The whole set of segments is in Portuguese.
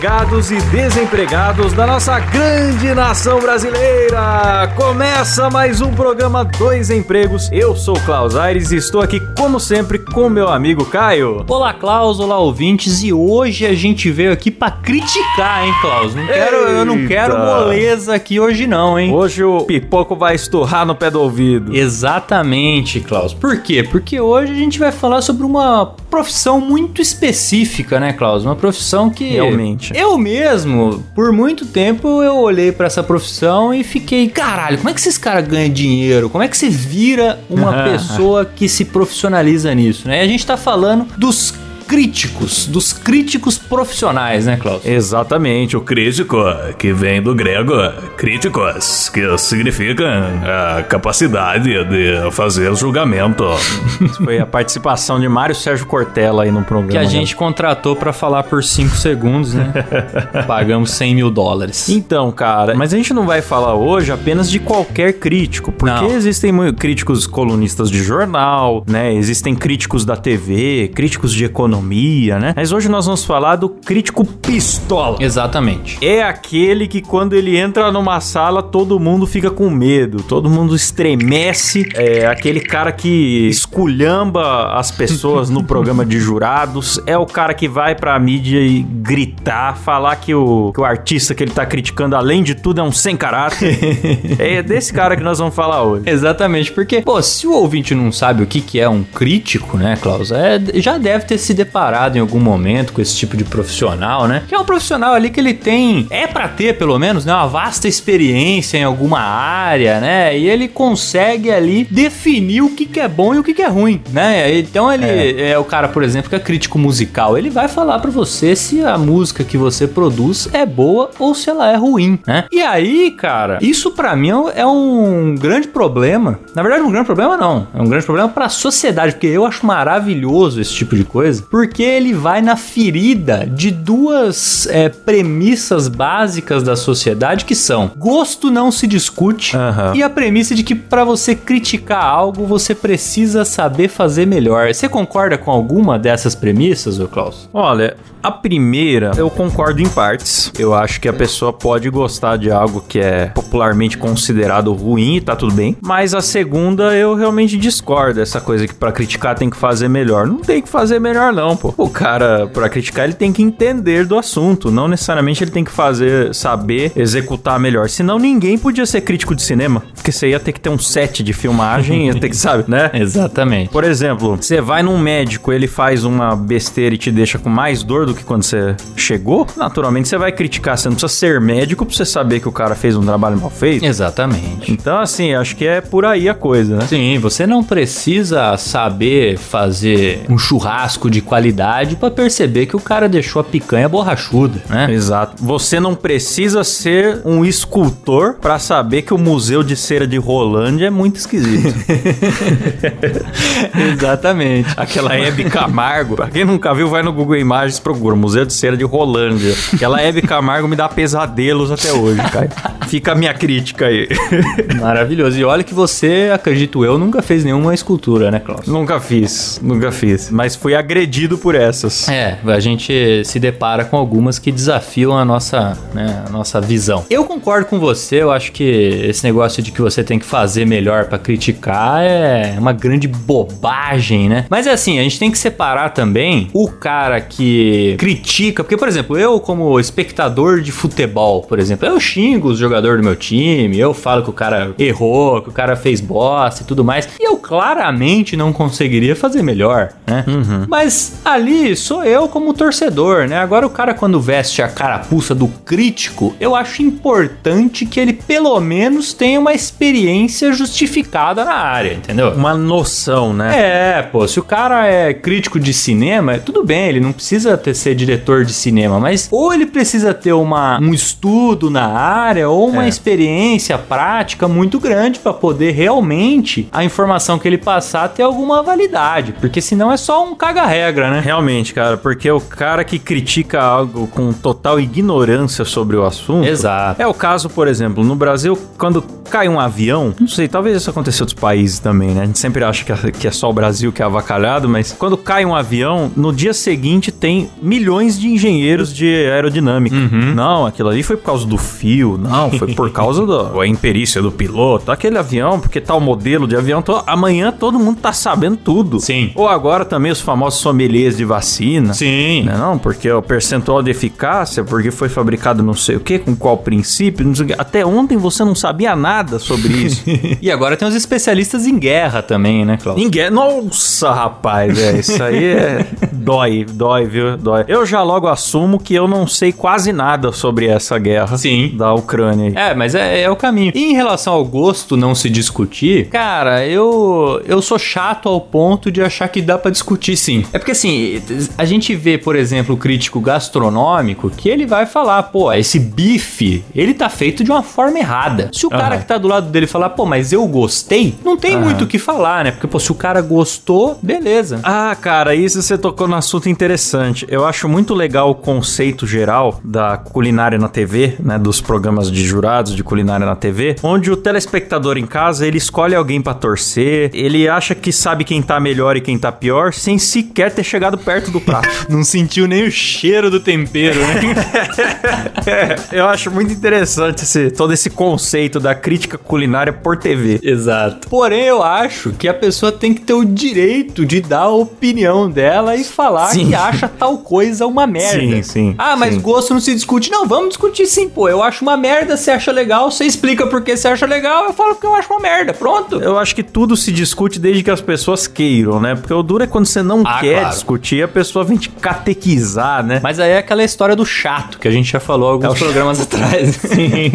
empregados e desempregados da nossa grande nação brasileira! Começa mais um programa Dois Empregos. Eu sou o Klaus Aires e estou aqui, como sempre, com meu amigo Caio. Olá, Klaus, olá, ouvintes, e hoje a gente veio aqui pra criticar, hein, Klaus? Não quero, eu não quero moleza aqui hoje não, hein? Hoje o pipoco vai esturrar no pé do ouvido. Exatamente, Klaus. Por quê? Porque hoje a gente vai falar sobre uma profissão muito específica, né, Klaus? Uma profissão que Realmente. eu mesmo, por muito tempo, eu olhei pra essa profissão e fiquei, caralho, como é que esses caras ganham dinheiro? Como é que você vira uma pessoa que se profissionaliza nisso, né? E a gente tá falando dos críticos, dos críticos profissionais, né, Klaus? Exatamente, o crítico, que vem do grego críticos, que significa a capacidade de fazer julgamento. Foi a participação de Mário Sérgio Cortella aí no programa. Que a gente contratou pra falar por 5 segundos, né? Pagamos 100 mil dólares. Então, cara, mas a gente não vai falar hoje apenas de qualquer crítico, porque Não. existem críticos colunistas de jornal, né? Existem críticos da TV, críticos de economia, né? Mas hoje nós vamos falar do crítico pistola. Exatamente. É aquele que quando ele entra numa sala, todo mundo fica com medo, todo mundo estremece. É aquele cara que esculhamba as pessoas no programa de jurados. É o cara que vai pra mídia e gritar, falar que o, que o artista que ele tá criticando, além de tudo, é um sem caráter. é desse cara que nós vamos falar hoje. Exatamente, porque, pô, se o ouvinte não sabe o que, que é um crítico, né, Klaus? É, já deve ter se deparado em algum momento com esse tipo de profissional, né? Que é um profissional ali que ele tem, é pra ter pelo menos, né, uma vasta experiência em alguma área, né? E ele consegue ali definir o que, que é bom e o que, que é ruim, né? Então ele é. o cara, por exemplo, que é crítico musical, ele vai falar pra você se a música que você produz é boa ou se ela é ruim, né? E aí, cara, isso pra mim é um grande problema. Na verdade, um grande problema não. É um grande problema pra sociedade, porque eu acho maravilhoso esse tipo de coisa, porque ele vai na ferida de duas é, premissas básicas da sociedade que são: gosto não se discute Aham. e a premissa de que pra você criticar algo você precisa saber fazer melhor. Você concorda com alguma dessas premissas, ô Klaus? Olha, a primeira eu concordo em partes. Eu acho que a pessoa pode gostar de algo que é popularmente considerado ruim e tá tudo bem. Mas a segunda eu realmente discordo. Essa coisa que pra criticar tem que fazer melhor. Não tem que fazer melhor, não, pô. O cara, pra criticar, ele tem que entender do assunto. Não necessariamente ele tem que fazer, saber executar melhor. Senão ninguém podia ser crítico de cinema. Porque você ia ter que ter um set de filmagem, ia ter que, sabe, né? Exatamente. Por exemplo, você vai num médico, ele faz uma besteira e te deixa com mais dor do que quando você chegou, naturalmente você vai criticar. Você não precisa ser médico pra você saber que o cara fez um trabalho mal feito. Exatamente. Então, assim, acho que é por aí a coisa, né? Sim, você não precisa saber fazer um churrasco de qualidade pra perceber que o cara deixou a picanha borrachuda, né? Exato. Você não precisa ser um escultor pra saber que o Museu de Cera de Rolândia é muito esquisito. Exatamente. Aquela Hebe Camargo, pra quem nunca viu, vai no Google Imagens e procura Museu de Cera de Rolândia. Aquela Hebe Camargo me dá pesadelos até hoje, cara. Fica a minha crítica aí. Maravilhoso. E olha que você, acredito eu, nunca fez nenhuma escultura, né, Klaus? nunca fiz, nunca fiz. Mas fui agredido por essas. É, a gente se depara com algumas que desafiam a nossa, né, a nossa visão. Eu concordo com você, eu acho que esse negócio de que você tem que fazer melhor pra criticar é uma grande bobagem, né? Mas é assim, a gente tem que separar também o cara que critica, porque por exemplo, eu como espectador de futebol, por exemplo, eu xingo os jogadores do meu time, eu falo que o cara errou, que o cara fez bosta e tudo mais, e eu claramente não conseguiria fazer melhor, né? Mas Mas ali sou eu como torcedor, né? Agora o cara quando veste a carapuça do crítico, eu acho importante que ele pelo menos tenha uma experiência justificada na área, entendeu? Uma noção, né? É, pô, se o cara é crítico de cinema, tudo bem, ele não precisa ter ser diretor de cinema, mas ou ele precisa ter uma, um estudo na área ou uma É. experiência prática muito grande para poder realmente a informação que ele passar ter alguma validade, porque senão é só um caga-regra, né? Realmente, cara, porque o cara que critica algo com total ignorância sobre o assunto. Exato. É o caso, por exemplo, no Brasil, quando cai um avião, não sei, talvez isso aconteça em outros países também, né? A gente sempre acha que é, que é só o Brasil que é avacalhado, mas quando cai um avião, no dia seguinte tem milhões de engenheiros de aerodinâmica. Não, aquilo ali foi por causa do fio, não, foi por causa da imperícia do piloto. Aquele avião, porque tal modelo de avião, to- amanhã todo mundo tá sabendo tudo. Sim. Ou agora também os famosos sommeliers de vacina. Sim. Né, Não, porque o percentual de eficácia, porque foi fabricado não sei o que, com qual princípio, não sei o quê. Até ontem você não sabia nada sobre isso. E agora tem os especialistas em guerra também, né, Cláudio? Ninguém. Nossa, rapaz, é, isso aí é. dói, dói, viu? Dói. Eu já logo assumo que eu não sei quase nada sobre essa guerra Sim. da Ucrânia. É, mas é, é o caminho. E em relação ao gosto não se discutir, cara, eu eu sou chato ao ponto de achar que dá pra discutir sim. É porque assim, a gente vê, por exemplo, o crítico gastronômico que ele vai falar, pô, esse bife, ele tá feito de uma forma errada. Se o cara que tá do lado dele falar, pô, mas eu gostei, não tem Aham. muito o que falar, né? Porque, pô, se o cara gostou, beleza. Ah, cara, isso você tocou num assunto interessante. Eu acho muito legal o conceito geral da culinária na TV, né, dos programas de jurados de culinária na TV, onde o telespectador em casa, ele escolhe alguém pra torcer, ele acha que sabe quem tá melhor e quem tá pior, sem sequer ter chegado perto do prato. Não sentiu nem o cheiro do tempero, né? É, eu acho muito interessante esse, todo esse conceito da crítica culinária por TV. Exato. Porém, eu acho que a pessoa tem que ter o direito de dar a opinião dela e falar Sim. que acha tal coisa uma merda. Sim, sim, Ah, mas sim. gosto não se discute. Não, vamos discutir sim, pô. Eu acho uma merda, você acha legal, você explica por que você acha legal, eu falo que eu acho uma merda. Pronto. Eu acho que tudo se discute desde que as pessoas queiram, né? Porque o duro é quando você não Ah, quer claro. discutir, a pessoa vem te catequizar, né? Mas aí é aquela história do chato que a gente já falou alguns É programas atrás. Sim.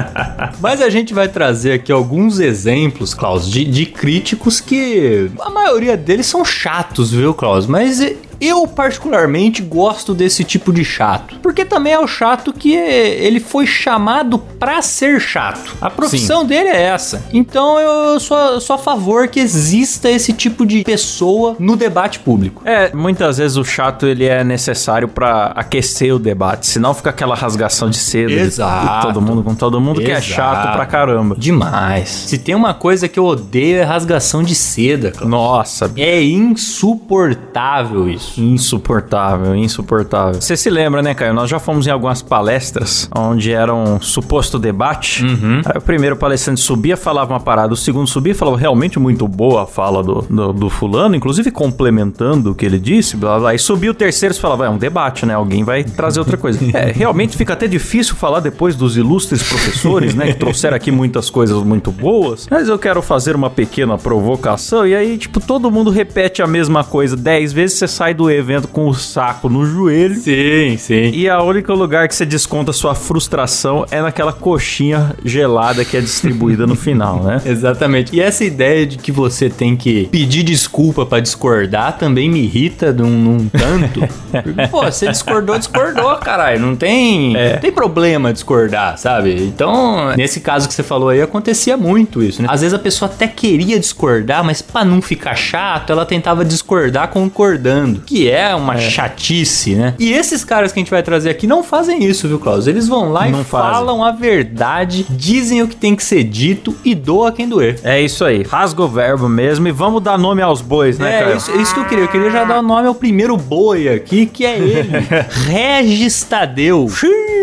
Mas a gente vai trazer aqui alguns exemplos, Klaus, de, de críticos que a maioria deles são chatos, viu, Klaus? Mas eu particularmente gosto desse tipo de chato. Porque também é o chato que ele foi chamado pra ser chato. A profissão dele é essa. Então eu sou, sou a favor que exista esse tipo de pessoa no debate público. É, muitas vezes o chato ele é necessário pra aquecer o debate, senão fica aquela rasgação de seda. de- Exato. de todo mundo com todo mundo que é Exato. chato pra caramba. Demais. Se tem uma coisa que eu odeio é rasgação de seda, Cláudio. Nossa, É insuportável isso. Insuportável, insuportável. Você se lembra, né, Caio? Nós já fomos em algumas palestras onde era um suposto debate. Aí o primeiro palestrante subia, falava uma parada, o segundo subia e falava realmente muito boa a fala do, do, do fulano, inclusive complementando o que ele disse, blá blá. E subia o terceiro e falava, é um debate, né? Alguém vai trazer outra coisa. É, realmente fica até difícil falar depois dos ilustres professores, né? Que trouxeram aqui muitas coisas muito boas. Mas eu quero fazer uma pequena provocação. E aí, tipo, todo mundo repete a mesma coisa dez vezes, você sai do evento com o saco no joelho. Sim, sim. E a única lugar que você desconta sua frustração é naquela coxinha gelada que é distribuída no final, né? Exatamente. E essa ideia de que você tem que pedir desculpa pra discordar também me irrita num, num tanto. Pô, você discordou, discordou, caralho. Não tem, É. não tem problema discordar, sabe? Então, nesse caso que você falou aí, acontecia muito isso, né? Às vezes a pessoa até queria discordar, mas pra não ficar chato, ela tentava discordar concordando. Que é uma chatice, né? E esses caras que a gente vai trazer aqui não fazem isso, viu, Klaus? Eles vão lá Não e fazem. falam a verdade, dizem o que tem que ser dito e doa quem doer. É isso aí. Rasga o verbo mesmo e vamos dar nome aos bois, né, É, Caio? isso, isso que eu queria. Eu queria já dar o nome ao primeiro boi aqui, que é ele. Regis Tadeu.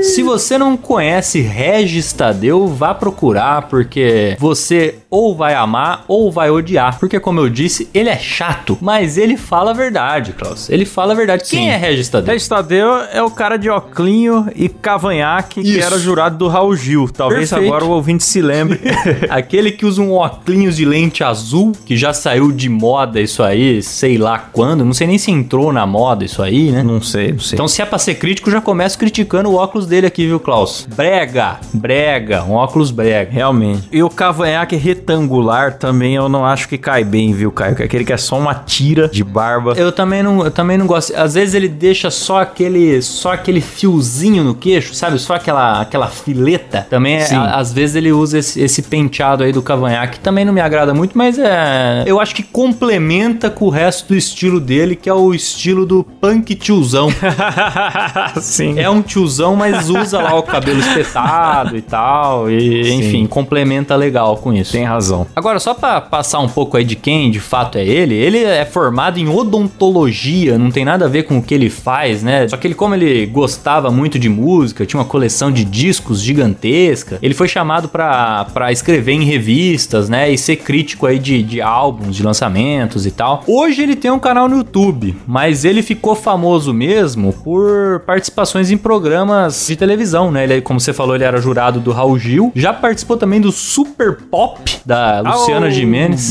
Se você não conhece Regis Tadeu, vá procurar, porque você ou vai amar ou vai odiar. Porque, como eu disse, ele é chato, mas ele fala a verdade, Klaus. Ele fala a verdade. Quem Sim. é Regis Tadeu? Regis Tadeu é o cara de oclinho e cavanhaque que Isso. era jurado do Raul Gil. Talvez Perfeito. agora o ouvinte se lembre. Aquele que usa um óculos de lente azul, que já saiu de moda isso aí, sei lá quando. Não sei nem se entrou na moda isso aí, né? não sei, não sei. Então, se é pra ser crítico, já começo criticando o óculos dele aqui, viu, Klaus? Brega, brega, um óculos brega. Realmente. E o cavanhaque retangular também eu não acho que cai bem, viu, Caio? Que é aquele que é só uma tira de barba. Eu também não, eu também não gosto. Às vezes ele deixa só aquele, só aquele fiozinho no queixo, sabe? Só aquela, aquela fileta. Também, é, a- às vezes ele usa esse, esse penteado aí do cavanhaque. Também não me agrada muito, mas é, eu acho que complementa com o resto do estilo dele, que é o estilo do punk tiozão. Sim. É um tiozão, mas usa lá o cabelo espetado e tal. E, Sim. enfim, complementa legal com isso. Tem razão. Agora, só pra passar um pouco aí de quem de fato é ele, ele é formado em odontologia, não tem nada a ver com o que ele faz, né? Só que ele, como ele gostava muito de música, tinha uma coleção de discos gigantesca, ele foi chamado pra escrever em revistas, né? E ser crítico aí de, de álbuns, de lançamentos e tal. Hoje ele tem um canal no YouTube, mas ele ficou famoso mesmo por participações em programas de televisão, né? Ele, como você falou, ele era jurado do Raul Gil, já participou também do Super Pop da Luciana.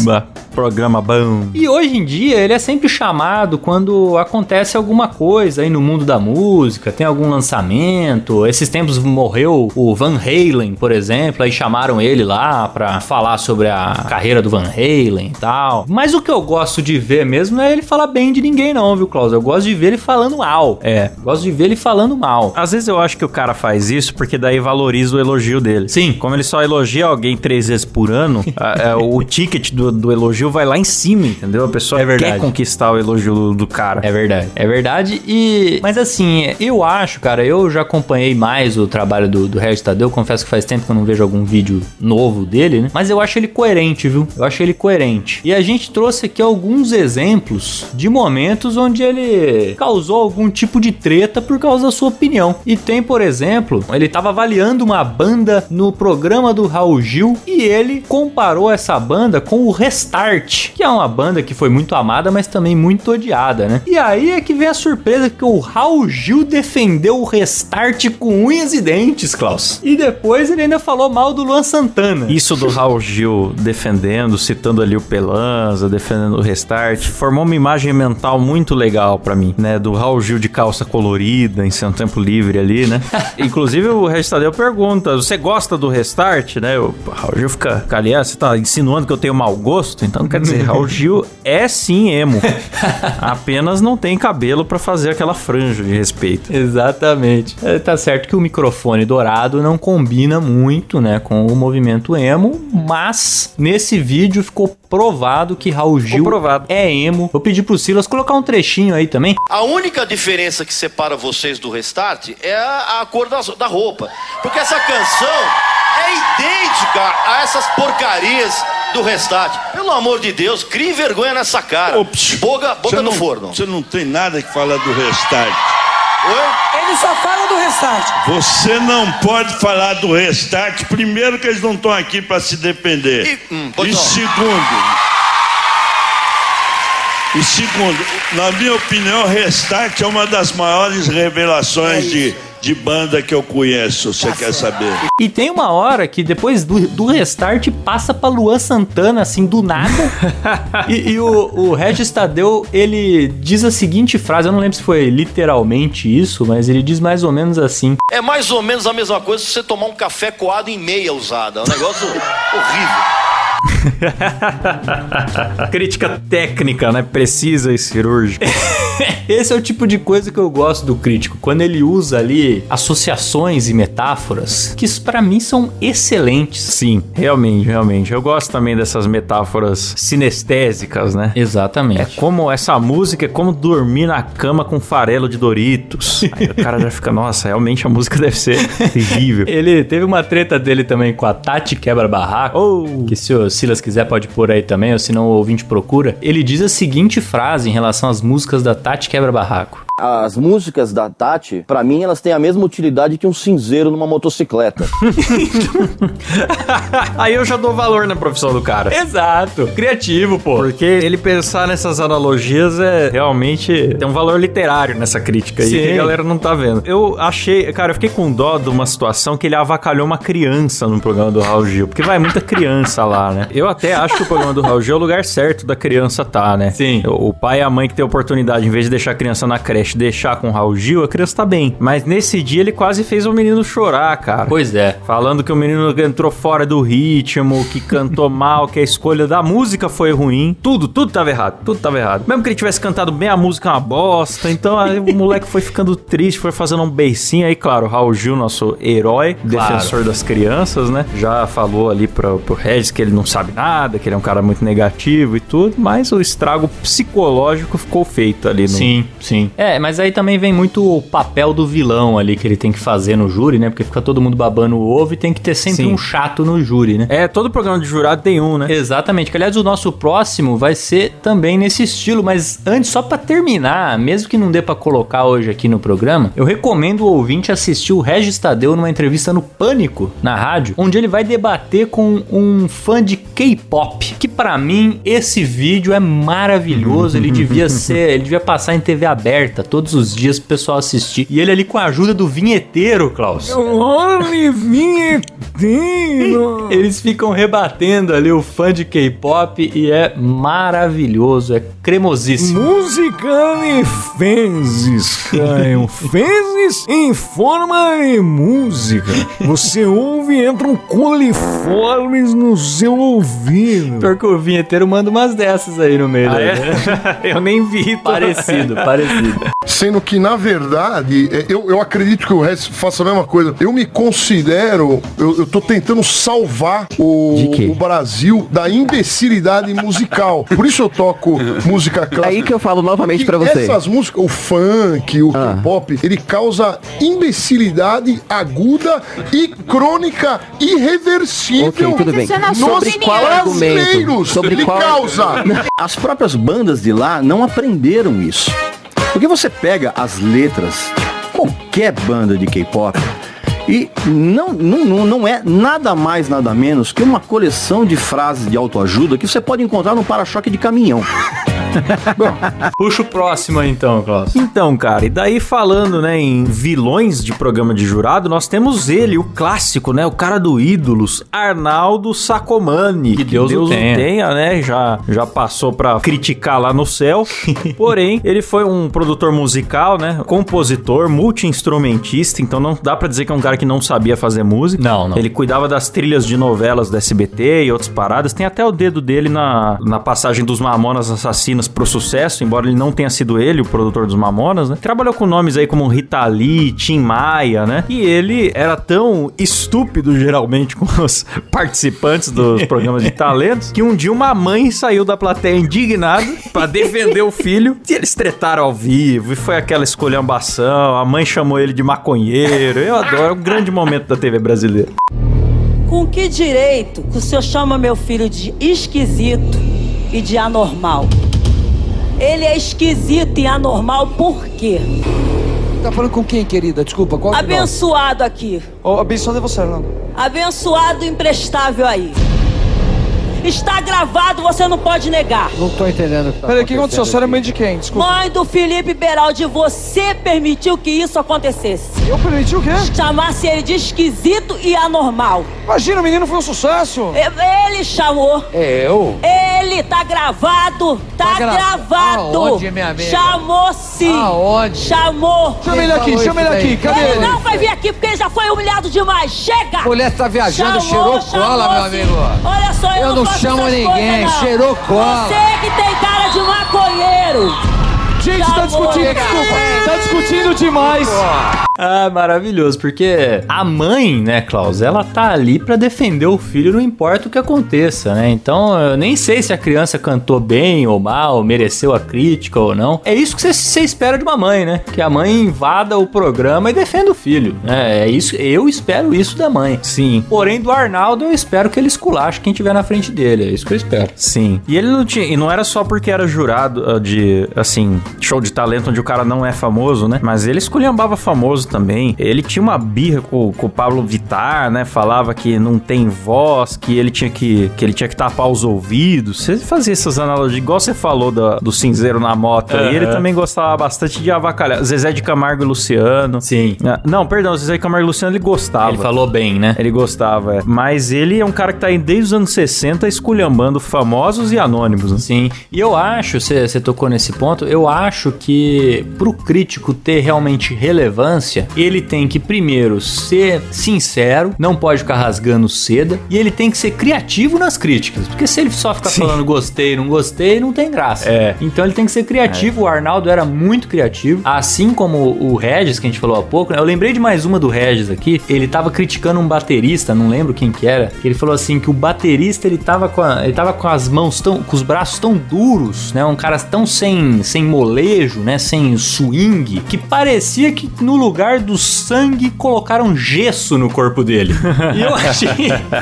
Bah, Programa bom. E hoje em dia ele é sempre chamado quando acontece alguma coisa aí no mundo da música, tem algum lançamento. Esses tempos morreu o Van Halen, por exemplo, aí chamaram ele lá pra falar sobre a carreira do Van Halen e tal. Mas o que eu gosto de ver mesmo não é ele falar bem de ninguém não, viu, Klaus? Eu gosto de ver ele falando mal. É. Gosto de ver ele falando mal. Às vezes eu acho que o cara faz isso porque daí valoriza o elogio dele. Sim. Como ele só elogia alguém três vezes por ano, a- a- o ticket do, do elogio vai lá em cima, entendeu? A pessoa É verdade. quer conquistar o elogio do, do cara. É verdade, é verdade. E. Mas assim, eu acho, cara, eu já acompanhei mais o trabalho do, do Regis Tadeu. Confesso que faz tempo que eu não vejo algum vídeo novo dele, né? Mas eu acho ele coerente, viu? Eu acho ele coerente. E a gente trouxe aqui alguns exemplos de momentos onde ele causou algum tipo de treta por causa da sua opinião. E tem, por exemplo, ele tava avaliando uma banda no programa do Raul Gil e ele comparou essa banda com o Restart, que é uma banda que foi muito amada, mas também muito odiada, né? E aí é que vem a surpresa que o Raul Gil defendeu o Restart com unhas e dentes, Klaus. E depois ele ainda falou mal do Luan Santana. Isso do Raul Gil defendendo, citando ali o Pelanza, defendendo o Restart, formou uma imagem mental muito legal pra mim, né? Do Raul Gil de calça colorida, em seu tempo livre ali, né? Inclusive o Regis Tadeu pergunta, você gosta do Restart, né? O Raul Gil fica, ali, ah, você tá insinuando que eu tenho mau gosto? Então quer dizer, Raul Gil é sim emo. Apenas não tem cabelo pra fazer aquela franja de respeito. Exatamente. É, tá certo que o microfone dourado não combina muito, né, com o movimento emo, mas nesse vídeo ficou provado que Raul Gil provado. é emo. Vou pedir pro Silas colocar um trechinho aí também. A única diferença que separa vocês do Restart é a, a cor das- da roupa. Porque essa canção é idêntica a essas porcarias do Restart. Pelo amor de Deus, crie vergonha nessa cara. Ops. Boga, boga no não- forno. Você não tem nada que falar do restart. Oi? Ele só fala do restart. Você não pode falar do restart. Primeiro que eles não estão aqui para se defender. E- hum, e segundo. E segundo, na minha opinião, Restart é uma das maiores revelações de, de banda que eu conheço. Você quer saber? E tem uma hora que depois do, do restart passa pra Luan Santana, assim, do nada. e e o, o Regis Tadeu, ele diz a seguinte frase, eu não lembro se foi literalmente isso, mas ele diz mais ou menos assim. É mais ou menos a mesma coisa se você tomar um café coado em meia usada. É um negócio horrível. Crítica técnica, né? Precisa e cirúrgica. Esse é o tipo de coisa que eu gosto do crítico, quando ele usa ali associações e metáforas que pra mim são excelentes. Sim, realmente, realmente. Eu gosto também dessas metáforas sinestésicas, né? Exatamente. É como essa música é como dormir na cama com farelo de Doritos. Aí o cara já fica, nossa, realmente a música deve ser terrível. Ele teve uma treta dele também com a Tati Quebra Barraco. Oh. Que se o Silas quiser pode pôr aí também, ou se não o ouvinte procura. Ele diz a seguinte frase em relação às músicas da Tati Quebra Barraco. As músicas da Tati, pra mim, elas têm a mesma utilidade que um cinzeiro numa motocicleta. Aí eu já dou valor na profissão do cara. Exato. Criativo, pô. Porque ele pensar nessas analogias é realmente tem um valor literário nessa crítica aí Sim. que a galera não tá vendo. Eu achei, cara, eu fiquei com dó de uma situação que ele avacalhou uma criança no programa do Raul Gil, porque vai muita criança lá, né? Eu até acho que o programa do Raul Gil é o lugar certo da criança tá, né? Sim. O pai e a mãe que tem a oportunidade, em vez de deixar a criança na creche, deixar com o Raul Gil, a criança tá bem. Mas nesse dia ele quase fez o menino chorar, cara. Pois é. Falando que o menino entrou fora do ritmo, que cantou mal, que a escolha da música foi ruim. Tudo, tudo tava errado. Tudo tava errado. Mesmo que ele tivesse cantado bem, a música é uma bosta. Então aí o moleque foi ficando triste, foi fazendo um beicinho. Aí, claro, o Raul Gil, nosso herói, Claro. defensor das crianças, né? Já falou ali pro, pro Regis que ele não sabe nada, que ele é um cara muito negativo e tudo. Mas o estrago psicológico ficou feito ali no. Sim, sim. É, mas aí também vem muito o papel do vilão ali que ele tem que fazer no júri, né? Porque fica todo mundo babando o ovo e tem que ter sempre Sim. um chato no júri, né? É, todo programa de jurado tem um, né? Exatamente. Que, aliás, o nosso próximo vai ser também nesse estilo, mas antes, só pra terminar, mesmo que não dê pra colocar hoje aqui no programa, eu recomendo o ouvinte assistir o Regis Tadeu numa entrevista no Pânico, na rádio, onde ele vai debater com um fã de K-pop, que pra mim esse vídeo é maravilhoso, ele devia ser, ele devia passar em TV aberta todos os dias pro pessoal assistir. E ele ali com a ajuda do vinheteiro, Klaus. Olha, vinheteiro! Eles ficam rebatendo ali o fã de K-pop e é maravilhoso, é cremosíssimo. Música de fezes, Caio. Fezes em forma de música. Você ouve e entram coliformes no seu ouvido. Pior que o vinheteiro manda umas dessas aí no meio. Ah, né? é? Eu nem vi. Parecido, parecido. Sendo que, na verdade, é, eu, eu acredito que o resto faça a mesma coisa. Eu me considero, eu, eu tô tentando salvar o, De o Brasil da imbecilidade musical. Por isso eu toco música clássica. Aí que eu falo novamente pra você. Essas músicas, o funk, o Ah. K-pop, ele causa imbecilidade aguda e crônica irreversível. Ok, tudo bem. nos Sobre qual argumento? brasileiros. Sobre ele qual- causa. As próprias bandas de lá não aprenderam isso. Porque você pega as letras, qualquer banda de K-pop, e não, não, não- é nada mais, nada menos que uma coleção de frases de autoajuda que você pode encontrar no para-choque de caminhão. Puxa o próximo aí então, Klaus. Então, cara, e daí falando, né, em vilões de programa de jurado, nós temos ele, o clássico, né, o cara do ídolos, Arnaldo Sacomani. Que Deus o tenha. né, já, já passou pra criticar lá no céu. Porém, ele foi um produtor musical, né, compositor, multi-instrumentista, então não dá pra dizer que é um cara que não sabia fazer música. Não, não. Ele cuidava das trilhas de novelas do SBT e outras paradas. Tem até o dedo dele na, na passagem dos Mamonas Assassinas pro sucesso, embora ele não tenha sido ele o produtor dos Mamonas, né? Trabalhou com nomes aí como Rita Lee, Tim Maia, né? E ele era tão estúpido, geralmente, com os participantes dos programas de talentos, que um dia uma mãe saiu da plateia indignada pra defender o filho e eles tretaram ao vivo e foi aquela escolhambação. A mãe chamou ele de maconheiro. Eu adoro, é um grande momento da TV brasileira. Com que direito que o senhor chama meu filho de esquisito e de anormal? Ele é esquisito e anormal por quê? Tá falando com quem, querida? Desculpa, qual que nós? Abençoado aqui. Oh, abençoado é você, Arnaldo. Abençoado e imprestável aí. Está gravado, você não pode negar. Não tô entendendo o que tá Peraí, o que aconteceu? A senhora é mãe de quem? Desculpa. Mãe do Felipe Beraldi, você permitiu que isso acontecesse. Eu permiti o quê? Chamasse ele de esquisito e anormal. Imagina, o menino foi um sucesso. Ele chamou. Eu? Ele tá gravado. Tá, Tá gra- gravado. Aonde, minha amiga? Chamou sim. Aonde? Chamou. Chama ele aqui, chama ele aqui. Cadê Ele ele? não vai vir aqui porque ele já foi humilhado demais. Chega! A mulher tá viajando, cheirou cola, meu sim. amigo. Olha só, eu, Eu não faço chamo ninguém, coisas, não. cheirou cola. Você que tem cara de maconheiro. Gente, Chamou. tá discutindo, desculpa. Tá discutindo demais. Ah, maravilhoso, porque a mãe, né, Klaus, ela tá ali pra defender o filho, não importa o que aconteça, né? Então, eu nem sei se a criança cantou bem ou mal, mereceu a crítica ou não. É isso que você- espera de uma mãe, né? Que a mãe invada o programa e defenda o filho, né? É isso, eu espero isso da mãe. Sim. Porém, do Arnaldo, eu espero que ele esculache quem tiver na frente dele. É isso que eu espero. Sim. E ele não tinha. E não era só porque era jurado ah, de, assim, show de talento onde o cara não é famoso né? Mas ele esculhambava famoso também. Ele tinha uma birra com, com o Pablo Vittar, né? Falava que não tem voz, que ele tinha que, que ele tinha que tapar os ouvidos. Você fazia essas analogias, igual você falou do, do cinzeiro na moto. aí. ele também gostava bastante de avacalhar. Zezé de Camargo e Luciano. Sim. Ah, Não, perdão, Zezé de Camargo e Luciano ele gostava. Ele falou bem, né? Ele gostava, é. Mas ele é um cara que tá aí desde os anos 60 esculhambando famosos e anônimos. né? Sim, e eu acho, você tocou nesse ponto, eu acho que pro crítico ter realmente relevância, ele tem que primeiro ser sincero, não pode ficar rasgando seda, e ele tem que ser criativo nas críticas, porque se ele só ficar Sim. falando gostei, não gostei, não tem graça. É. Então ele tem que ser criativo, o Arnaldo era muito criativo, assim como o Regis, que a gente falou há pouco, né? eu lembrei de mais uma do Regis aqui, ele tava criticando um baterista, não lembro quem que era, que ele falou assim que o baterista ele tava com, a- ele tava com as mãos tão, com os braços tão duros, né, um cara tão sem, sem molejo, né, sem swing, que parecia que no lugar do sangue colocaram gesso no corpo dele. E eu achei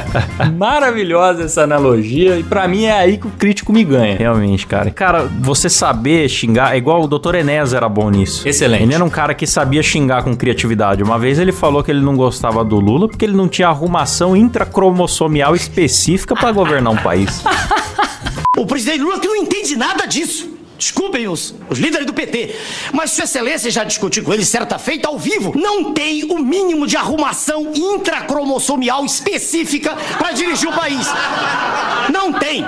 maravilhosa essa analogia, e pra mim é aí que o crítico me ganha. Realmente, cara. Cara, você saber xingar, é igual o Dr. Enéas era bom nisso. Excelente. Ele era um cara que sabia xingar com criatividade. Uma vez ele falou que ele não gostava do Lula porque ele não tinha arrumação intracromossomial específica pra governar um país. O presidente Lula que não entende nada disso. Desculpem os, os líderes do PT, mas Sua Excelência já discutiu com ele certa feita ao vivo. Não tem o mínimo de arrumação intracromossomial específica para dirigir o país. Não tem.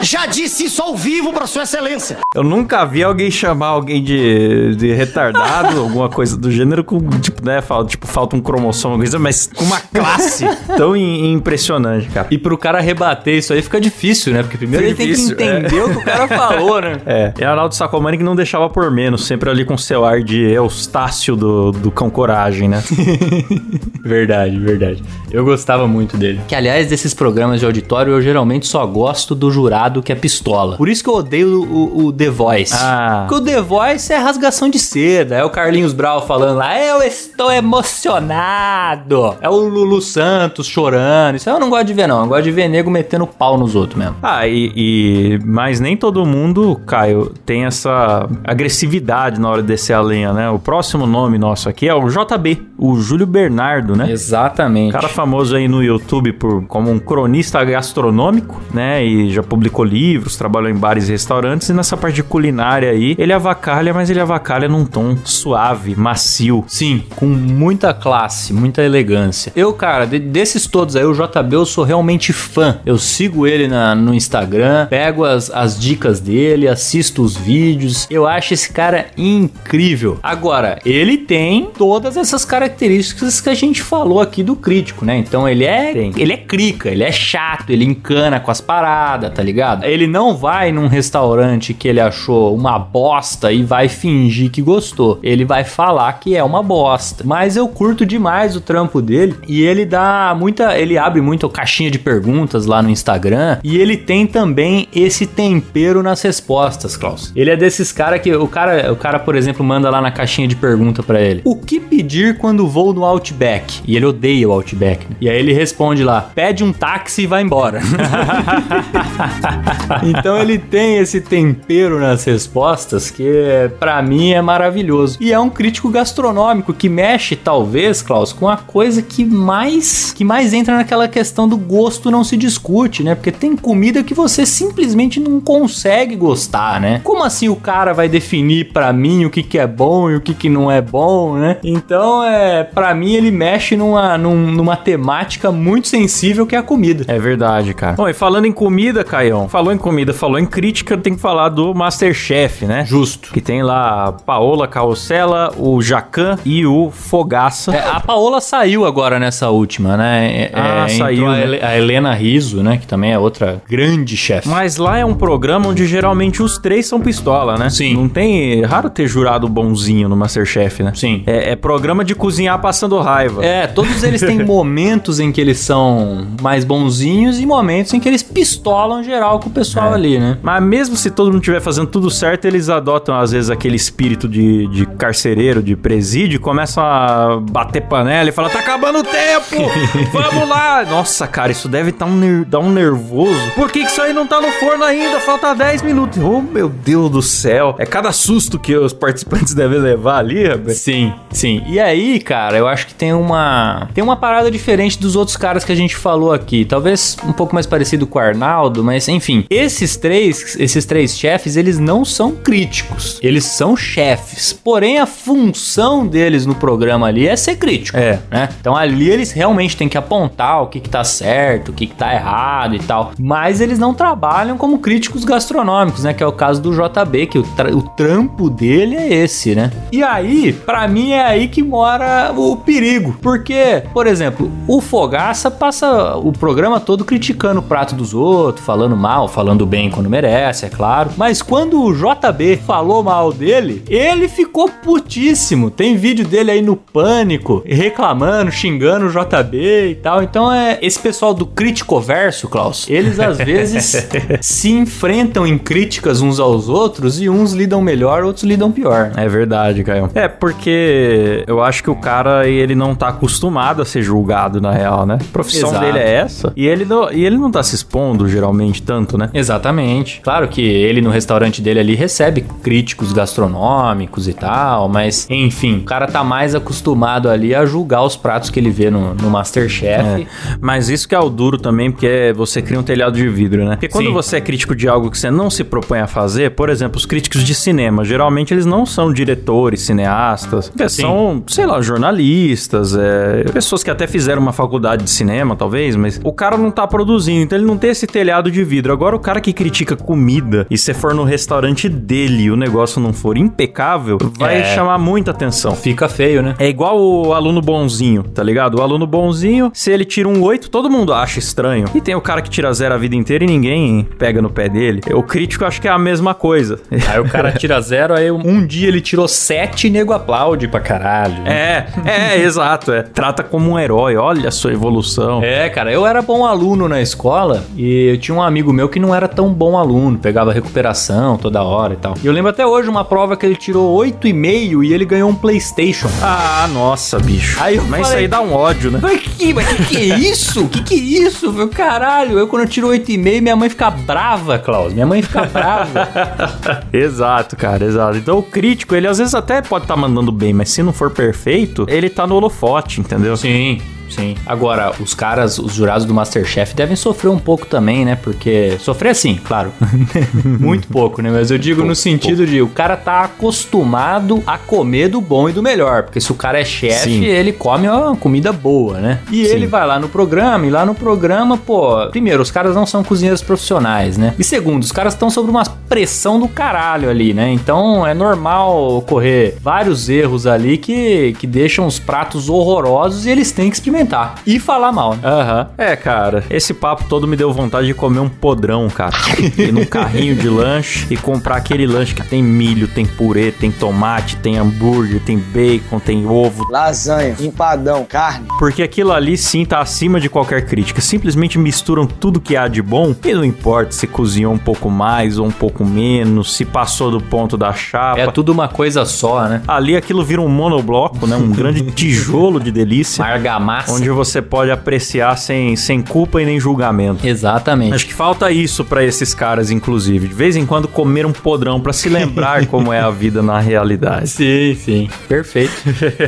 Já disse isso ao vivo para Sua Excelência. Eu nunca vi alguém chamar alguém de, de retardado, alguma coisa do gênero, com, tipo, né, fala, tipo, falta um cromossomo, alguma coisa, mas com uma classe tão im- impressionante, cara. E pro cara rebater isso aí fica difícil, né? Porque primeiro Fica ele difícil, tem que entender o que o cara falou, né? É, Arnaldo Sacomani que não deixava por menos, sempre ali com seu ar de Eustácio do, do Cão Coragem, né? Verdade, verdade. Eu gostava muito dele. Que, aliás, desses programas de auditório, eu geralmente só gosto do jurado que é pistola. Por isso que eu odeio o, o The Voice. Ah. Porque o The Voice é rasgação de seda. É o Carlinhos Brau falando lá, eu estou emocionado. É o Lulu Santos chorando. Isso eu não gosto de ver, não. Eu gosto de ver nego metendo pau nos outros mesmo. Ah, e, e- Mas nem todo mundo, Caio, tem essa agressividade na hora de descer a lenha, né? O próximo nome nosso aqui é o JB, o Júlio Bernardo, né? Exatamente. Cara famoso aí no YouTube por, como um cronista gastronômico, né? E já publicou livros, trabalhou em bares e restaurantes. E nessa parte de culinária aí, ele avacalha, mas ele avacalha num tom suave, macio. Sim, com muita classe, muita elegância. Eu, cara, de- desses todos aí, o JB, eu sou realmente fã. Eu sigo ele na- no Instagram, pego as, as dicas dele, assisto os vídeos. Eu acho esse cara incrível. Agora, ele tem todas essas características que a gente falou aqui do crítico, né? Então ele é, ele é crica, ele é chato, ele encana com as paradas, tá ligado? Ele não vai num restaurante que ele achou uma bosta e vai fingir que gostou. Ele vai falar que é uma bosta. Mas eu curto demais o trampo dele e ele dá muita, ele abre muito caixinha de perguntas lá no Instagram e ele tem também esse tempero nas respostas, Klaus. Ele é desses cara que o cara, o cara, por exemplo, manda lá na caixinha de pergunta pra ele: "O que pedir quando vou no Outback?" E ele odeia o Outback. né? E aí ele responde lá: "Pede um táxi e vai embora." então ele tem esse tempero nas respostas que pra mim é maravilhoso. E é um crítico gastronômico que mexe talvez, Klaus, com a coisa que mais que mais entra naquela questão do gosto não se discute, né? Porque tem comida que você simplesmente não consegue gostar, né? Como assim o cara vai definir pra mim o que que é bom e o que que não é bom, né? Então, é, para mim ele mexe numa, num- numa temática muito sensível que é a comida. É verdade, cara. Bom, e falando em comida, Caião, falou em comida, falou em crítica, tem que falar do Masterchef, né? Justo. Que tem lá a Paola Carosella, o Jacan e o Fogaça. É, a Paola saiu agora nessa última, né? É, Ah, é, saiu, A, né? A Helena Riso, né? Que também é outra grande chefe. Mas lá é um programa onde geralmente os três são pistola, né? Sim. Não tem. É raro ter jurado bonzinho no Masterchef, né? Sim. É, é programa de cozinhar passando raiva. É, todos eles têm momentos em que eles são mais bonzinhos e momentos em que eles pistolam geral com o pessoal É. ali, né? Mas mesmo se todo mundo estiver fazendo tudo certo, eles adotam às vezes aquele espírito de, de carcereiro, de presídio, e começam a bater panela e falam: tá acabando o tempo! Vamos lá! Nossa, cara, isso deve tá um dar um nervoso. Por que, que isso aí não tá no forno ainda? Falta 10 minutos. Oh, meu Deus do céu. É cada susto que os participantes devem levar ali, rapaz. Sim, sim. E aí, cara, eu acho que tem uma tem uma parada diferente dos outros caras que a gente falou aqui. Talvez um pouco mais parecido com o Arnaldo, mas enfim. Esses três, esses três chefes, eles não são críticos. Eles são chefes. Porém, a função deles no programa ali é ser crítico. É. Né? Então ali eles realmente têm que apontar o que, que tá certo, o que, que tá errado e tal. Mas eles não trabalham como críticos gastronômicos, né? Que é o caso do JB, que o, tra- o trampo dele é esse, né? E aí, pra mim, é aí que mora o perigo. Porque, por exemplo, o Fogaça passa o programa todo criticando o prato dos outros, falando mal, falando bem quando merece, é claro. Mas quando o JB falou mal dele, ele ficou putíssimo. Tem vídeo dele aí no pânico, reclamando, xingando o JB e tal. Então é esse pessoal do Criticoverso, Klaus, eles às vezes se enfrentam em críticas uns aos outros e uns lidam melhor, outros lidam pior. É verdade, Caio. É, porque eu acho que o cara, ele não tá acostumado a ser julgado, na real, né? A profissão Exato. dele é essa. E ele, não, e ele não tá se expondo, geralmente, tanto, né? Exatamente. Claro que ele no restaurante dele ali recebe críticos gastronômicos e tal, mas enfim, o cara tá mais acostumado ali a julgar os pratos que ele vê no, no Masterchef. É. Mas isso que é o duro também, porque você cria um telhado de vidro, né? Porque quando Sim. você é crítico de algo que você não se propõe a fazer, por exemplo, os críticos de cinema, geralmente eles não são diretores, cineastas, Sim. são, sei lá, jornalistas, é, pessoas que até fizeram uma faculdade de cinema, talvez, mas o cara não tá produzindo, então ele não tem esse telhado de vidro. Agora, o cara que critica comida e você for no restaurante dele e o negócio não for impecável, vai É. chamar muita atenção. Fica feio, né? É igual o aluno bonzinho, tá ligado? O aluno bonzinho, se ele tira um 8, todo mundo acha estranho. E tem o cara que tira zero a vida inteira e ninguém pega no pé dele. O crítico acho que é a mesma coisa. Aí o cara tira zero, aí um dia ele tirou sete e nego aplaude pra caralho. É, é, exato. É. Trata como um herói, olha a sua evolução. É, cara, eu era bom aluno na escola e eu tinha um amigo meu que não era tão bom aluno, pegava recuperação toda hora e tal. E eu lembro até hoje uma prova que ele tirou 8,5 e ele ganhou um PlayStation. Ah, nossa, bicho. Aí eu Mas isso falei- aí dá um ódio, né? Mas que, mas que que é isso? Que que é isso? Meu caralho, eu quando eu tiro 8,5, minha mãe fica brava, Klaus. Minha mãe fica brava. exato, cara, exato. Então o crítico, ele às vezes até pode estar mandando bem, mas se não for perfeito, ele tá no holofote, entendeu? Sim. Sim. Agora, os caras, os jurados do Masterchef devem sofrer um pouco também, né? Porque. Sofrer assim, claro. Muito pouco, né? Mas eu digo no sentido de o cara tá acostumado a comer do bom e do melhor. Porque se o cara é chefe, ele come uma comida boa, né? E Sim. ele vai lá no programa, e lá no programa, pô, primeiro, os caras não são cozinheiros profissionais, né? E segundo, os caras estão sob uma pressão do caralho ali, né? Então é normal ocorrer vários erros ali que, que deixam os pratos horrorosos e eles têm que experimentar. E falar mal, né? Aham. É, cara, esse papo todo me deu vontade de comer um podrão, cara. Ir num carrinho de lanche e comprar aquele lanche que tem milho, tem purê, tem tomate, tem hambúrguer, tem bacon, tem ovo. Lasanha, empadão, carne. Porque aquilo ali sim tá acima de qualquer crítica. Simplesmente misturam tudo que há de bom e não importa se cozinhou um pouco mais ou um pouco menos, se passou do ponto da chapa. É tudo uma coisa só, né? Ali aquilo vira um monobloco, né? Um grande tijolo de delícia. Uma argamassa. Onde você pode apreciar sem, sem culpa e nem julgamento. Exatamente. Acho que falta isso pra esses caras, inclusive. De vez em quando comer um podrão pra se lembrar como é a vida na realidade. Sim, sim. Perfeito.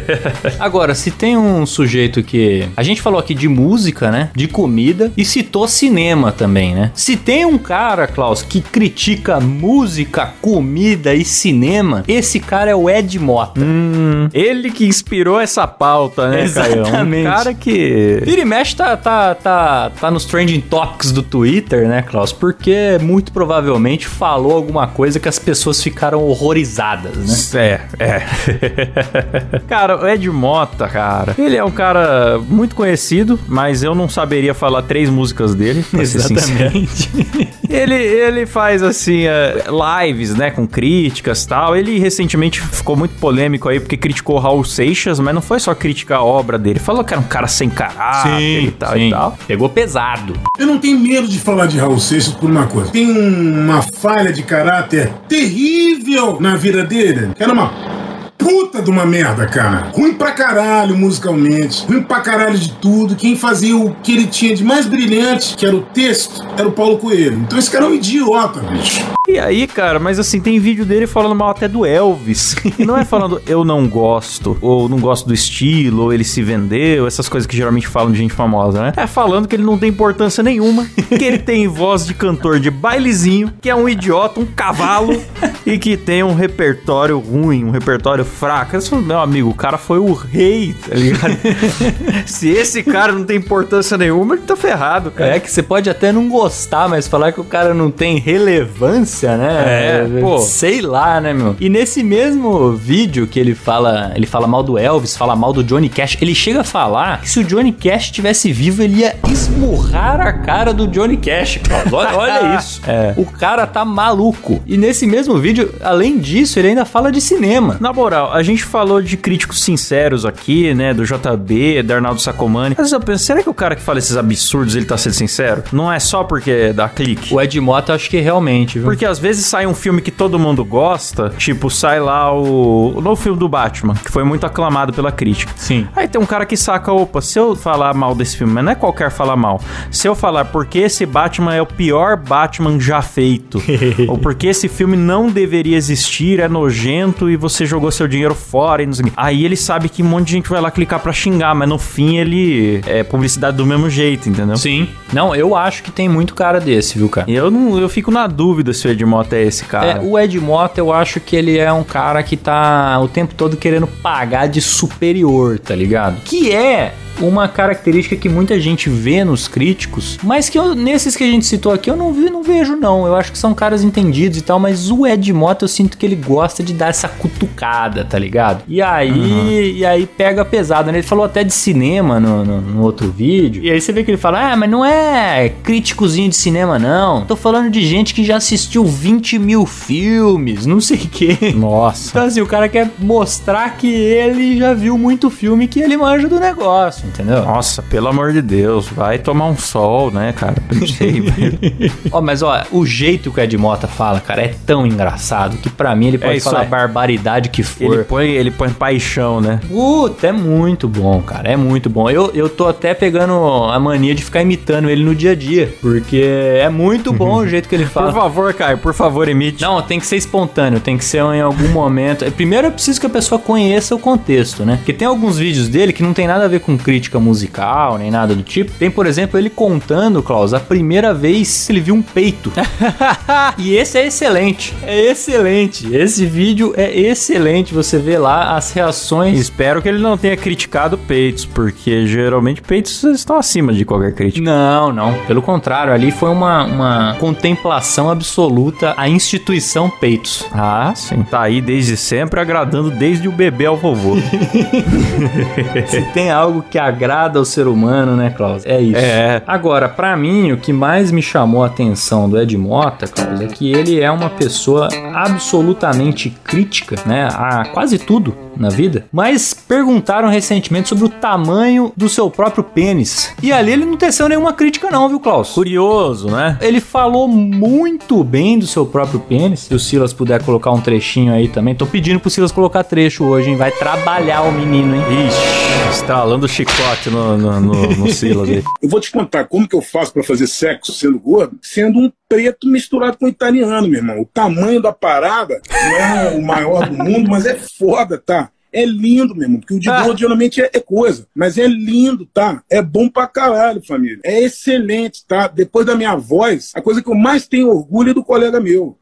Agora, se tem um sujeito que. A gente falou aqui de música, né? De comida e citou cinema também, né? Se tem um cara, Klaus, que critica música, comida e cinema, esse cara é o Ed Mota. Hum, ele que inspirou essa pauta, né? Exatamente. Um cara que. Vira e mexe tá, tá, tá, tá nos trending topics do Twitter, né, Klaus? Porque muito provavelmente falou alguma coisa que as pessoas ficaram horrorizadas, né? É, é. cara, o Ed Mota, cara, ele é um cara muito conhecido, mas eu não saberia falar três músicas dele, pra ser sincero. Ele, ele faz, assim, é, lives, né, com críticas e tal. Ele recentemente ficou muito polêmico aí, porque criticou Raul Seixas, mas não foi só criticar a obra dele. Falou que era um cara sem caráter e tal e tal. Pegou pesado. Eu não tenho medo de falar de Raul Seixas por uma coisa. Tem uma falha de caráter terrível na vida dele. Que era uma puta de uma merda, cara. Ruim pra caralho musicalmente. Ruim pra caralho de tudo. Quem fazia o que ele tinha de mais brilhante, que era o texto, era o Paulo Coelho. Então esse cara é um idiota, bicho. E aí, cara, mas assim, tem vídeo dele falando mal até do Elvis. E não é falando eu não gosto, ou não gosto do estilo, ou ele se vendeu, essas coisas que geralmente falam de gente famosa, né? É falando que ele não tem importância nenhuma, que ele tem voz de cantor de bailezinho, que é um idiota, um cavalo, e que tem um repertório ruim, um repertório fraco. Falo, meu amigo, o cara foi o rei, tá ligado? Se esse cara não tem importância nenhuma, ele tá ferrado, cara. É que você pode até não gostar, mas falar que o cara não tem relevância, né? É, pô. Sei lá, né, meu? E nesse mesmo vídeo que ele fala, ele fala mal do Elvis, fala mal do Johnny Cash, ele chega a falar que se o Johnny Cash estivesse vivo, ele ia esmurrar a cara do Johnny Cash. Olha, olha isso. É. O cara tá maluco. E nesse mesmo vídeo, além disso, ele ainda fala de cinema. Na moral, a gente falou de críticos sinceros aqui, né? Do JB, do Arnaldo Sacomani. Mas eu penso, será que o cara que fala esses absurdos, ele tá sendo sincero? Não é só porque dá clique? O Ed Mota, acho que realmente, viu? Porque às vezes sai um filme que todo mundo gosta, tipo, sai lá o, o novo filme do Batman, que foi muito aclamado pela crítica. Sim. Aí tem um cara que saca, opa, se eu falar mal desse filme, mas não é qualquer falar mal. Se eu falar porque esse Batman é o pior Batman já feito, ou porque esse filme não deveria existir, é nojento e você jogou seu dinheiro fora e não sei. Aí ele sabe que um monte de gente vai lá clicar pra xingar, mas no fim ele é publicidade do mesmo jeito, entendeu? Sim. Não, eu acho que tem muito cara desse, viu, cara? Eu não, eu fico na dúvida se o Ed Mota é esse cara. É, o Ed Mota, eu acho que ele é um cara que tá o tempo todo querendo pagar de superior, tá ligado? Que é uma característica que muita gente vê nos críticos, mas que eu, nesses que a gente citou aqui eu não, vi, não vejo não. Eu acho que são caras entendidos e tal, mas o Ed Mota eu sinto que ele gosta de dar essa cutucada, tá ligado? E aí, e aí pega pesado, né? Ele falou até de cinema no, no, no outro vídeo. E aí você vê que ele fala: Ah, mas não é críticozinho de cinema, não. Tô falando de gente que já assistiu 20 mil filmes, não sei o quê. Nossa. Então, assim, o cara quer mostrar que ele já viu muito filme que ele manja do negócio, entendeu? Nossa, pelo amor de Deus, vai tomar um sol, né, cara? Pensei. Ó, mas ó, o jeito que o Ed Mota fala, cara, é tão engraçado que pra mim ele pode isso falar aí. a barbaridade que for. Ele põe, ele põe paixão, né? Puta, é muito bom, cara. É muito bom. Eu, eu tô até pegando a mania de ficar imitando ele no dia a dia. Porque é muito bom o jeito que ele Por fala. favor, Caio, por favor, imite. Não, tem que ser espontâneo, tem que ser em algum momento. Primeiro eu preciso que a pessoa conheça o contexto, né? Porque tem alguns vídeos dele que não tem nada a ver com crítica musical, nem nada do tipo. Tem, por exemplo, ele contando, Klaus, a primeira vez que ele viu um peito. e esse é excelente. É excelente. Esse vídeo é excelente. Você vê lá as reações. Espero que ele não tenha criticado peitos, porque geralmente peitos estão acima de qualquer crítica. Não, não. Pelo contrário, ali foi uma, uma contemplação absoluta à instituição peitos. Ah, sim. Tá aí desde sempre, agradando desde o bebê ao vovô. Se tem algo que agrada ao ser humano, né, Klaus? É isso. É. Agora, pra mim, o que mais me chamou a atenção do Ed Mota, Klaus, é que ele é uma pessoa absolutamente crítica, né, a quase tudo na vida. Mas perguntaram recentemente sobre o tamanho do seu próprio pênis. E ali ele não teceu nenhuma crítica não, viu, Klaus? Curioso, né? Ele falou muito bem do seu próprio pênis. Se o Silas puder colocar um trechinho aí também. Tô pedindo pro Silas colocar trecho hoje, hein? Vai trabalhar o menino, hein? Ixi, estralando o chicote no, no, no, no Silas aí. Eu vou te contar como que eu faço pra fazer sexo sendo gordo, sendo um preto misturado com italiano, meu irmão. O tamanho da parada não é o maior do mundo, mas é foda, tá? É lindo, meu irmão, porque o de gordo geralmente é, é coisa. Mas é lindo, tá? É bom pra caralho, família. É excelente, tá? Depois da minha voz, a coisa que eu mais tenho orgulho é do colega meu.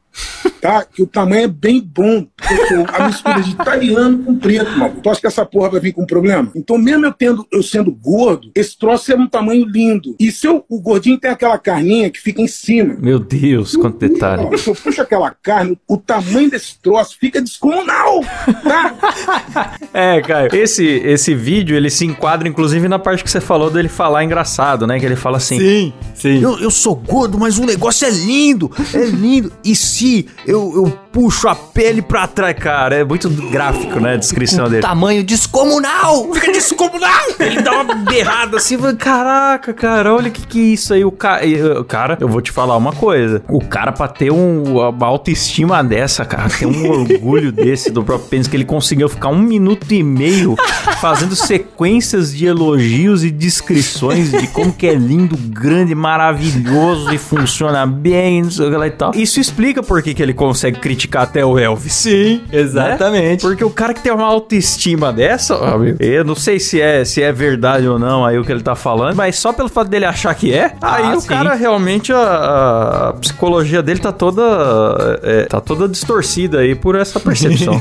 Tá? Que o tamanho é bem bom. porque Eu sou a mistura de italiano com preto, mano. Tu acha que essa porra vai vir com problema? Então, mesmo eu, tendo, eu sendo gordo, esse troço é um tamanho lindo. E se eu, o gordinho tem aquela carninha que fica em cima. Meu Deus, quanto detalhe. Se eu puxo aquela carne, o tamanho desse troço fica descomunal. Tá? É, Caio, esse, esse vídeo, ele se enquadra inclusive na parte que você falou dele falar engraçado, né? Que ele fala assim... Sim, sim. Eu, eu sou gordo, mas o negócio é lindo, é lindo. E se eu, eu puxo a pele pra trás? Cara, é muito gráfico, né? A descrição dele. Tamanho descomunal! Fica descomunal! Ele dá uma berrada assim, caraca, cara, olha o que que é isso aí. O cara, cara, eu vou te falar uma coisa. O cara, pra ter um, uma autoestima dessa, cara, ter um orgulho desse do próprio pênis, que ele conseguiu ficar um minuto e meio fazendo sequências de elogios e descrições de como que é lindo, grande, maravilhoso e funciona bem, não sei o que lá e tal. Isso explica por que que ele consegue criticar até o Elvis. Sim, exatamente. Porque o cara que tem uma autoestima dessa, amigo, eu não sei se é, se é verdade ou não aí o que ele tá falando, mas só pelo fato dele achar que é, aí o sim. cara realmente, a, a psicologia dele tá toda, é, tá toda distorcida aí por essa percepção.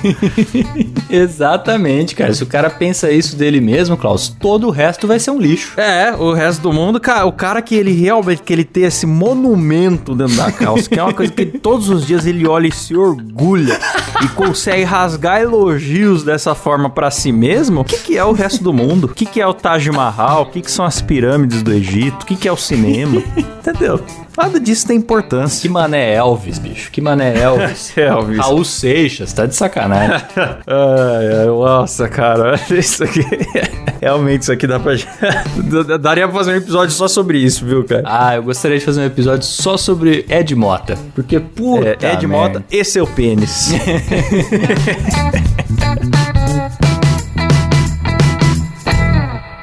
Exatamente, cara. Se o cara pensa isso dele mesmo, Klaus, todo o resto vai ser um lixo. É, o resto do mundo, cara, o cara que ele realmente, que ele tem esse monumento dentro da calça, que é uma coisa que todos os dias ele olha e se orgulha e consegue rasgar elogios dessa forma pra si mesmo, o que que é o resto do mundo? O que que é o Taj Mahal? O que que são as pirâmides do Egito? O que que é o cinema? Entendeu? Nada disso tem importância. Que mané Elvis, bicho. Que mané Elvis. Elvis. Raul Seixas, tá de sacanagem. Ai, ai, nossa, cara, isso aqui. Realmente, isso aqui dá pra. Daria pra fazer um episódio só sobre isso, viu, cara? ah, eu gostaria de fazer um episódio só sobre Ed Mota. Porque, puta. É, Ed merda. Mota, esse é o pênis.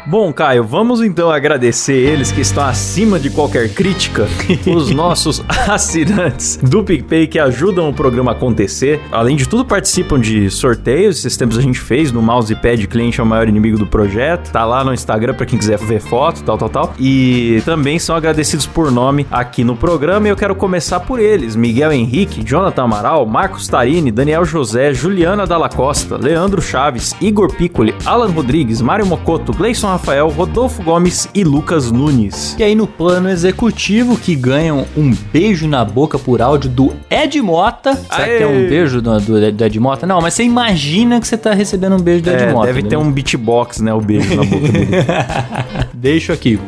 Bom, Caio, vamos então agradecer eles que estão acima de qualquer crítica, os nossos assinantes do PicPay que ajudam o programa a acontecer. Além de tudo, participam de sorteios. Esses tempos a gente fez no Mousepad Cliente é o maior inimigo do projeto. Tá lá no Instagram pra quem quiser ver foto, tal, tal, tal. E também são agradecidos por nome aqui no programa. E eu quero começar por eles: Miguel Henrique, Jonathan Amaral, Marcos Tarini, Daniel José, Juliana Dalla Costa, Leandro Chaves, Igor Piccoli, Alan Rodrigues, Mário Mocoto, Gleison Rafael, Rodolfo Gomes e Lucas Nunes. E aí no plano executivo que ganham um beijo na boca por áudio do Ed Mota. Será que Aê! tem um beijo do, do, do Ed Mota? Não, mas você imagina que você tá recebendo um beijo do Ed É, Mota. deve né? ter um beatbox, né? O beijo na boca dele. Deixo aqui.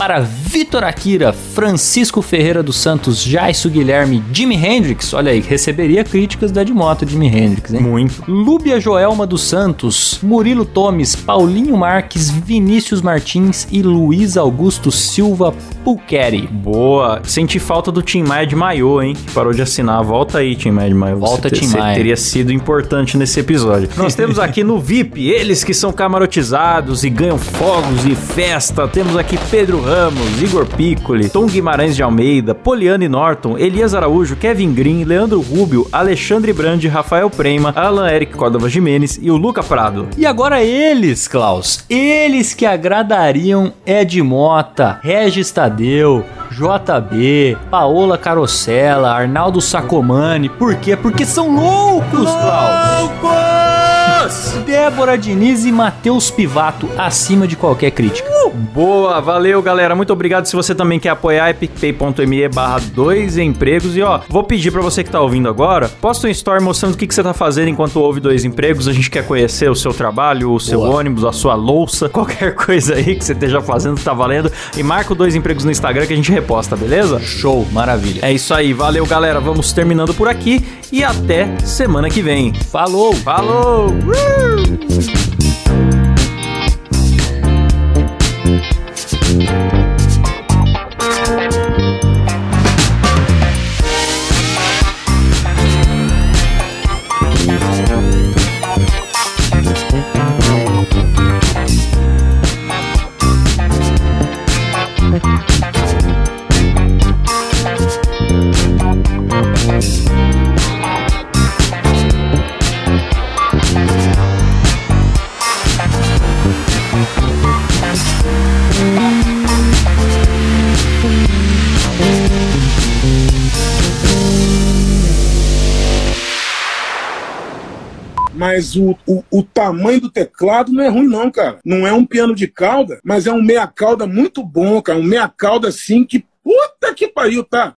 Para Vitor Akira, Francisco Ferreira dos Santos, Jaisso Guilherme, Jimi Hendrix, olha aí, receberia críticas da Edmota Jimi Hendrix, hein? Muito. Lúbia Joelma dos Santos, Murilo Tomes, Paulinho Marques, Vinícius Martins e Luiz Augusto Silva Pulqueri. Boa. Senti falta do Tim Maia de Maiô, hein? Que parou de assinar. Volta aí, Tim Maia de Maiô. Volta, te- Tim Maia. teria sido importante nesse episódio. Nós temos aqui no VIP, eles que são camarotizados e ganham fogos e festa. Temos aqui Pedro Ramos, Igor Piccoli, Tom Guimarães de Almeida, Poliane Norton, Elias Araújo, Kevin Green, Leandro Rubio, Alexandre Brandi, Rafael Prema, Alan Eric Córdova Jimenez e o Luca Prado. E agora eles, Klaus, eles que agradariam Ed Mota, Regis Tadeu, JB, Paola Carosella, Arnaldo Sacomani. Por quê? Porque são loucos, Klaus! Débora Diniz e Matheus Pivato acima de qualquer crítica. Boa, valeu galera, muito obrigado. Se você também quer apoiar, é picpay.me barra dois empregos. E ó, vou pedir pra você que tá ouvindo agora, posta um story mostrando o que, que você tá fazendo enquanto ouve dois empregos. A gente quer conhecer o seu trabalho, o seu Boa. ônibus, a sua louça, qualquer coisa aí que você esteja fazendo, tá valendo. E marca o dois empregos no Instagram que a gente reposta, beleza? Show, maravilha. É isso aí, valeu galera, vamos terminando por aqui e até semana que vem. Falou! Falou! Uh! Thank you. Mas o, o, o tamanho do teclado não é ruim, não, cara. Não é um piano de cauda, mas é um meia cauda muito bom, cara. Um meia cauda assim que. Puta que pariu, tá?